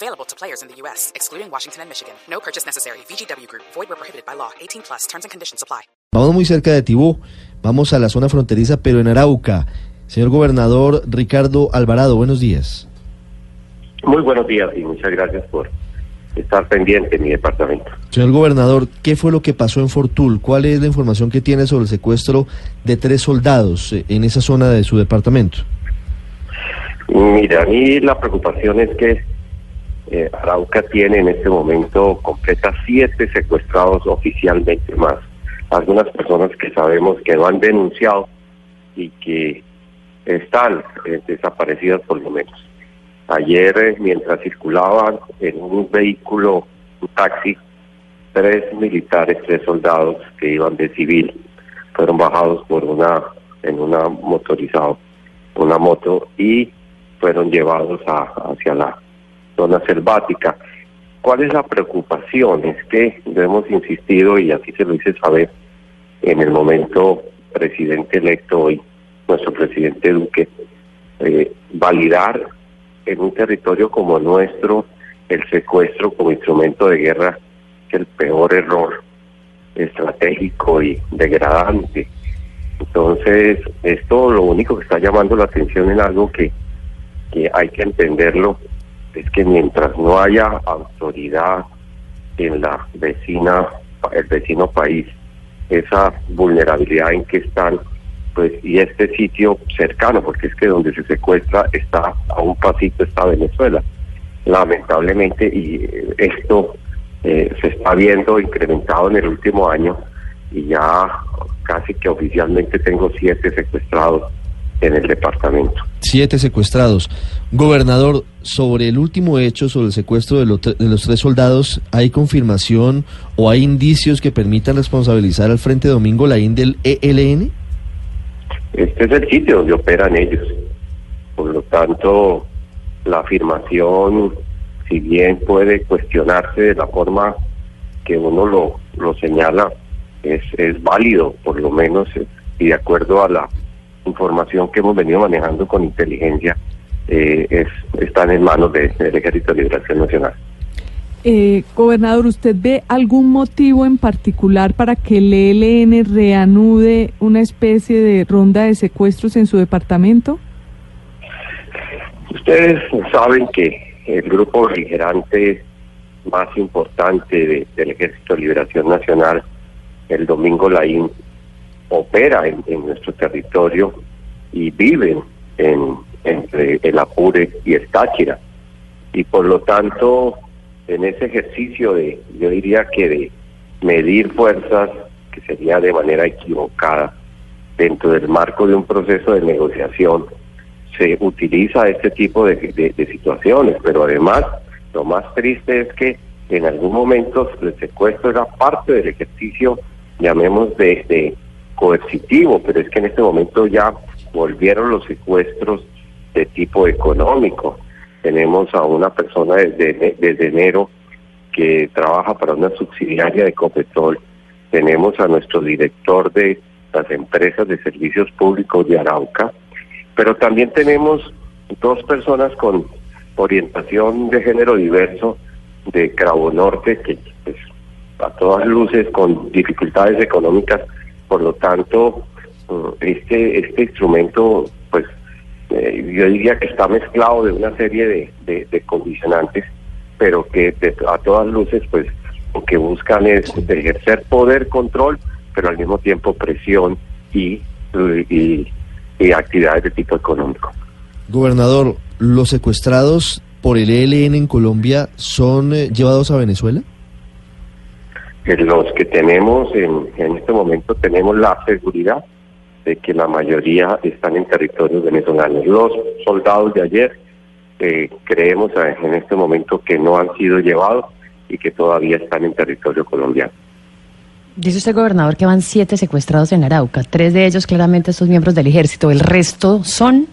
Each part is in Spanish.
Available to players in the U.S., excluding Washington and Michigan. No purchase necessary. VGW Group. Void where prohibited by law. 18 plus. Terms and conditions apply. Vamos muy cerca de Tibú. Vamos a la zona fronteriza, pero en Arauca. Señor gobernador Ricardo Alvarado, buenos días. Muy buenos días y muchas gracias por estar pendiente en mi departamento. Señor gobernador, ¿qué fue lo que pasó en Fortul? ¿Cuál es la información que tiene sobre el secuestro de tres soldados eh, en esa zona de su departamento? Mira, a mí la preocupación es que eh, Arauca tiene en este momento completa siete secuestrados oficialmente más. Algunas personas que sabemos que no han denunciado y que están eh, desaparecidas por lo menos. Ayer, eh, mientras circulaban en un vehículo, un taxi, tres militares, tres soldados que iban de civil, fueron bajados por una, en una motorizado, una moto, y fueron llevados a, hacia la zona selvática. ¿Cuál es la preocupación? Es que lo hemos insistido y así se lo hice saber en el momento presidente electo hoy, nuestro presidente Duque, eh, validar en un territorio como nuestro el secuestro como instrumento de guerra es el peor error estratégico y degradante. Entonces, esto lo único que está llamando la atención en algo que, que hay que entenderlo, es que mientras no haya autoridad en la vecina, el vecino país, esa vulnerabilidad en que están, pues, y este sitio cercano, porque es que donde se secuestra está a un pasito está Venezuela. Lamentablemente, y eh, esto eh, se está viendo incrementado en el último año, y ya casi que oficialmente tengo siete secuestrados en el departamento. Siete secuestrados. Gobernador, sobre el último hecho, sobre el secuestro de, lo- de los tres soldados, ¿hay confirmación o hay indicios que permitan responsabilizar al Frente Domingo Laín del ELN? Este es el sitio donde operan ellos. Por lo tanto, la afirmación, si bien puede cuestionarse de la forma que uno lo, lo señala, es, es válido, por lo menos, eh, y de acuerdo a la información que hemos venido manejando con inteligencia, eh, es, están en manos de- del Ejército de Liberación Nacional. Eh, gobernador, ¿usted ve algún motivo en particular para que el ELN reanude una especie de ronda de secuestros en su departamento? Ustedes saben que el grupo beligerante más importante de- del Ejército de Liberación Nacional, el Domingo Laín, opera en, en nuestro territorio y viven en, entre el Apure y el Táchira. Y por lo tanto, en ese ejercicio de, yo diría que de medir fuerzas, que sería de manera equivocada, dentro del marco de un proceso de negociación, se utiliza este tipo de, de- situaciones, pero además lo más triste es que en algún momento el secuestro era parte del ejercicio, llamemos de, de coercitivo, pero es que en este momento ya volvieron los secuestros de tipo económico. Tenemos a una persona desde, enero que trabaja para una subsidiaria de Copetrol. Tenemos a nuestro director de las empresas de servicios públicos de Arauca, pero también tenemos dos personas con orientación de género diverso de Cravo Norte, que pues, a todas luces con dificultades económicas, por lo tanto, eh, este, este instrumento, pues eh, yo diría que está mezclado de una serie de, de, de condicionantes, pero que de- a todas luces, pues lo que buscan es ejercer poder, control, pero al mismo tiempo presión y, y, y actividades de tipo económico. Gobernador, ¿los secuestrados por el ELN en Colombia son eh, llevados a Venezuela? Los que tenemos en, en este momento tenemos la seguridad de que la mayoría están en territorios venezolanos. Los soldados de ayer eh, creemos en este momento que no han sido llevados y que todavía están en territorio colombiano. Dice usted, gobernador, que van siete secuestrados en Arauca. Tres de ellos claramente son miembros del ejército. ¿El resto son?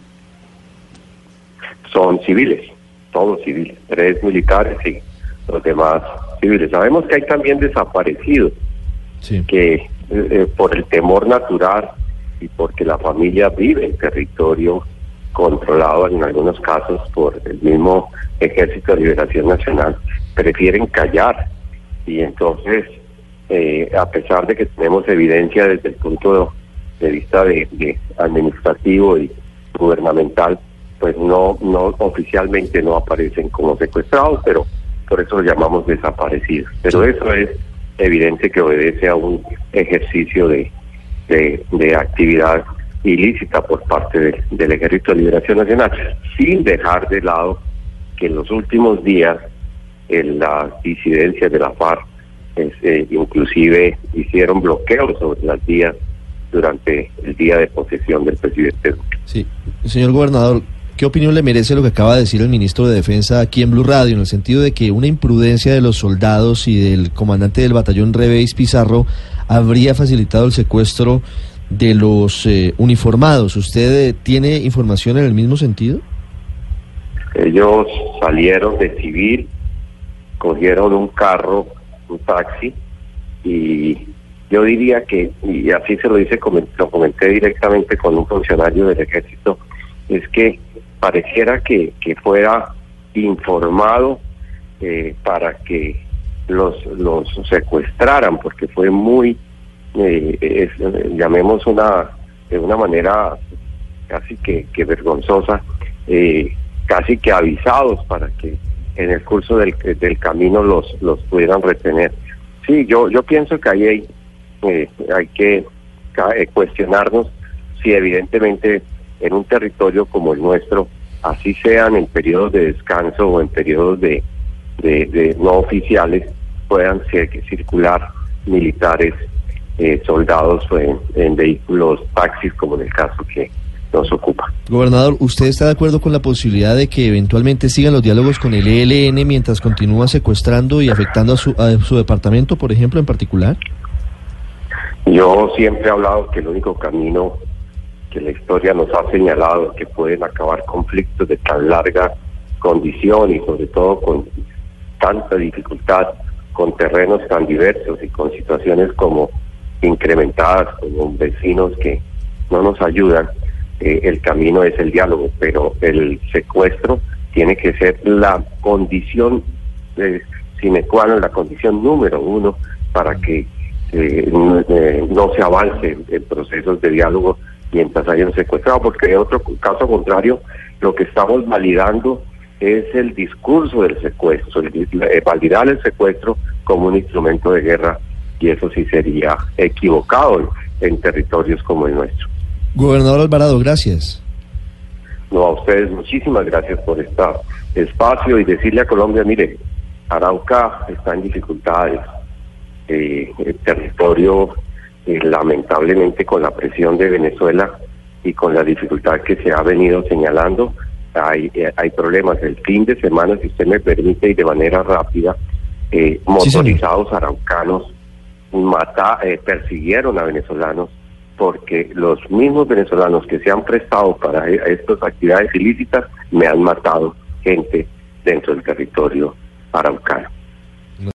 Son civiles, todos civiles. Tres militares y los demás civiles. Sabemos que hay también desaparecidos, que eh, eh, por el temor natural y porque la familia vive en territorio controlado en algunos casos por el mismo Ejército de Liberación Nacional, prefieren callar y entonces eh, a pesar de que tenemos evidencia desde el punto de vista de, administrativo y gubernamental, pues no, no oficialmente no aparecen como secuestrados, pero por eso los llamamos desaparecidos. Pero eso es evidente que obedece a un ejercicio de, de, actividad ilícita por parte del Ejército de Liberación Nacional, sin dejar de lado que en los últimos días en la disidencia de la FARC este, inclusive hicieron bloqueos sobre las vías durante el día de posesión del presidente. Sí, señor gobernador, ¿qué opinión le merece lo que acaba de decir el ministro de Defensa aquí en Blue Radio, en el sentido de que una imprudencia de los soldados y del comandante del batallón Reveis Pizarro habría facilitado el secuestro de los eh, uniformados? ¿Usted eh, tiene información en el mismo sentido? Ellos salieron de civil, cogieron un carro un taxi y yo diría que, y así se lo dice, lo comenté directamente con un funcionario del ejército, es que pareciera que, que fuera informado eh, para que los, los secuestraran, porque fue muy, eh, llamemos una, de una manera casi que, que vergonzosa, eh, casi que avisados para que en el curso del, del camino los, los pudieran retener. Sí, yo, yo pienso que ahí hay, eh, hay que eh, cuestionarnos si evidentemente en un territorio como el nuestro, así sean en periodos de descanso o en periodos de, de, no oficiales, puedan circular militares, eh, soldados en, en vehículos taxis, como en el caso que, nos ocupa. Gobernador, ¿usted está de acuerdo con la posibilidad de que eventualmente sigan los diálogos con el ELN mientras continúa secuestrando y afectando a su, a su departamento, por ejemplo, en particular? Yo siempre he hablado que el único camino la historia nos ha señalado que pueden acabar conflictos de tan larga condición y sobre todo con tanta dificultad, con terrenos tan diversos y con situaciones como incrementadas, como vecinos que no nos ayudan, eh, el camino es el diálogo, pero el secuestro tiene que ser la condición eh, sine qua non, la condición número uno para que eh, eh, no, se avance en procesos de diálogo mientras haya un secuestrado, porque en otro caso contrario, lo que estamos validando es el discurso del secuestro, validar el secuestro como un instrumento de guerra, y eso sí sería equivocado en territorios como el nuestro. Gobernador Alvarado, gracias. No, a ustedes muchísimas gracias por este espacio y decirle a Colombia, mire, Arauca está en dificultades. Eh, el territorio, eh, lamentablemente, con la presión de Venezuela y con la dificultad que se ha venido señalando, hay, eh, hay problemas. El fin de semana, si usted me permite, y de manera rápida, motorizados araucanos mata, persiguieron a venezolanos porque los mismos venezolanos que se han prestado para e-, estas actividades ilícitas me han matado gente dentro del territorio araucano.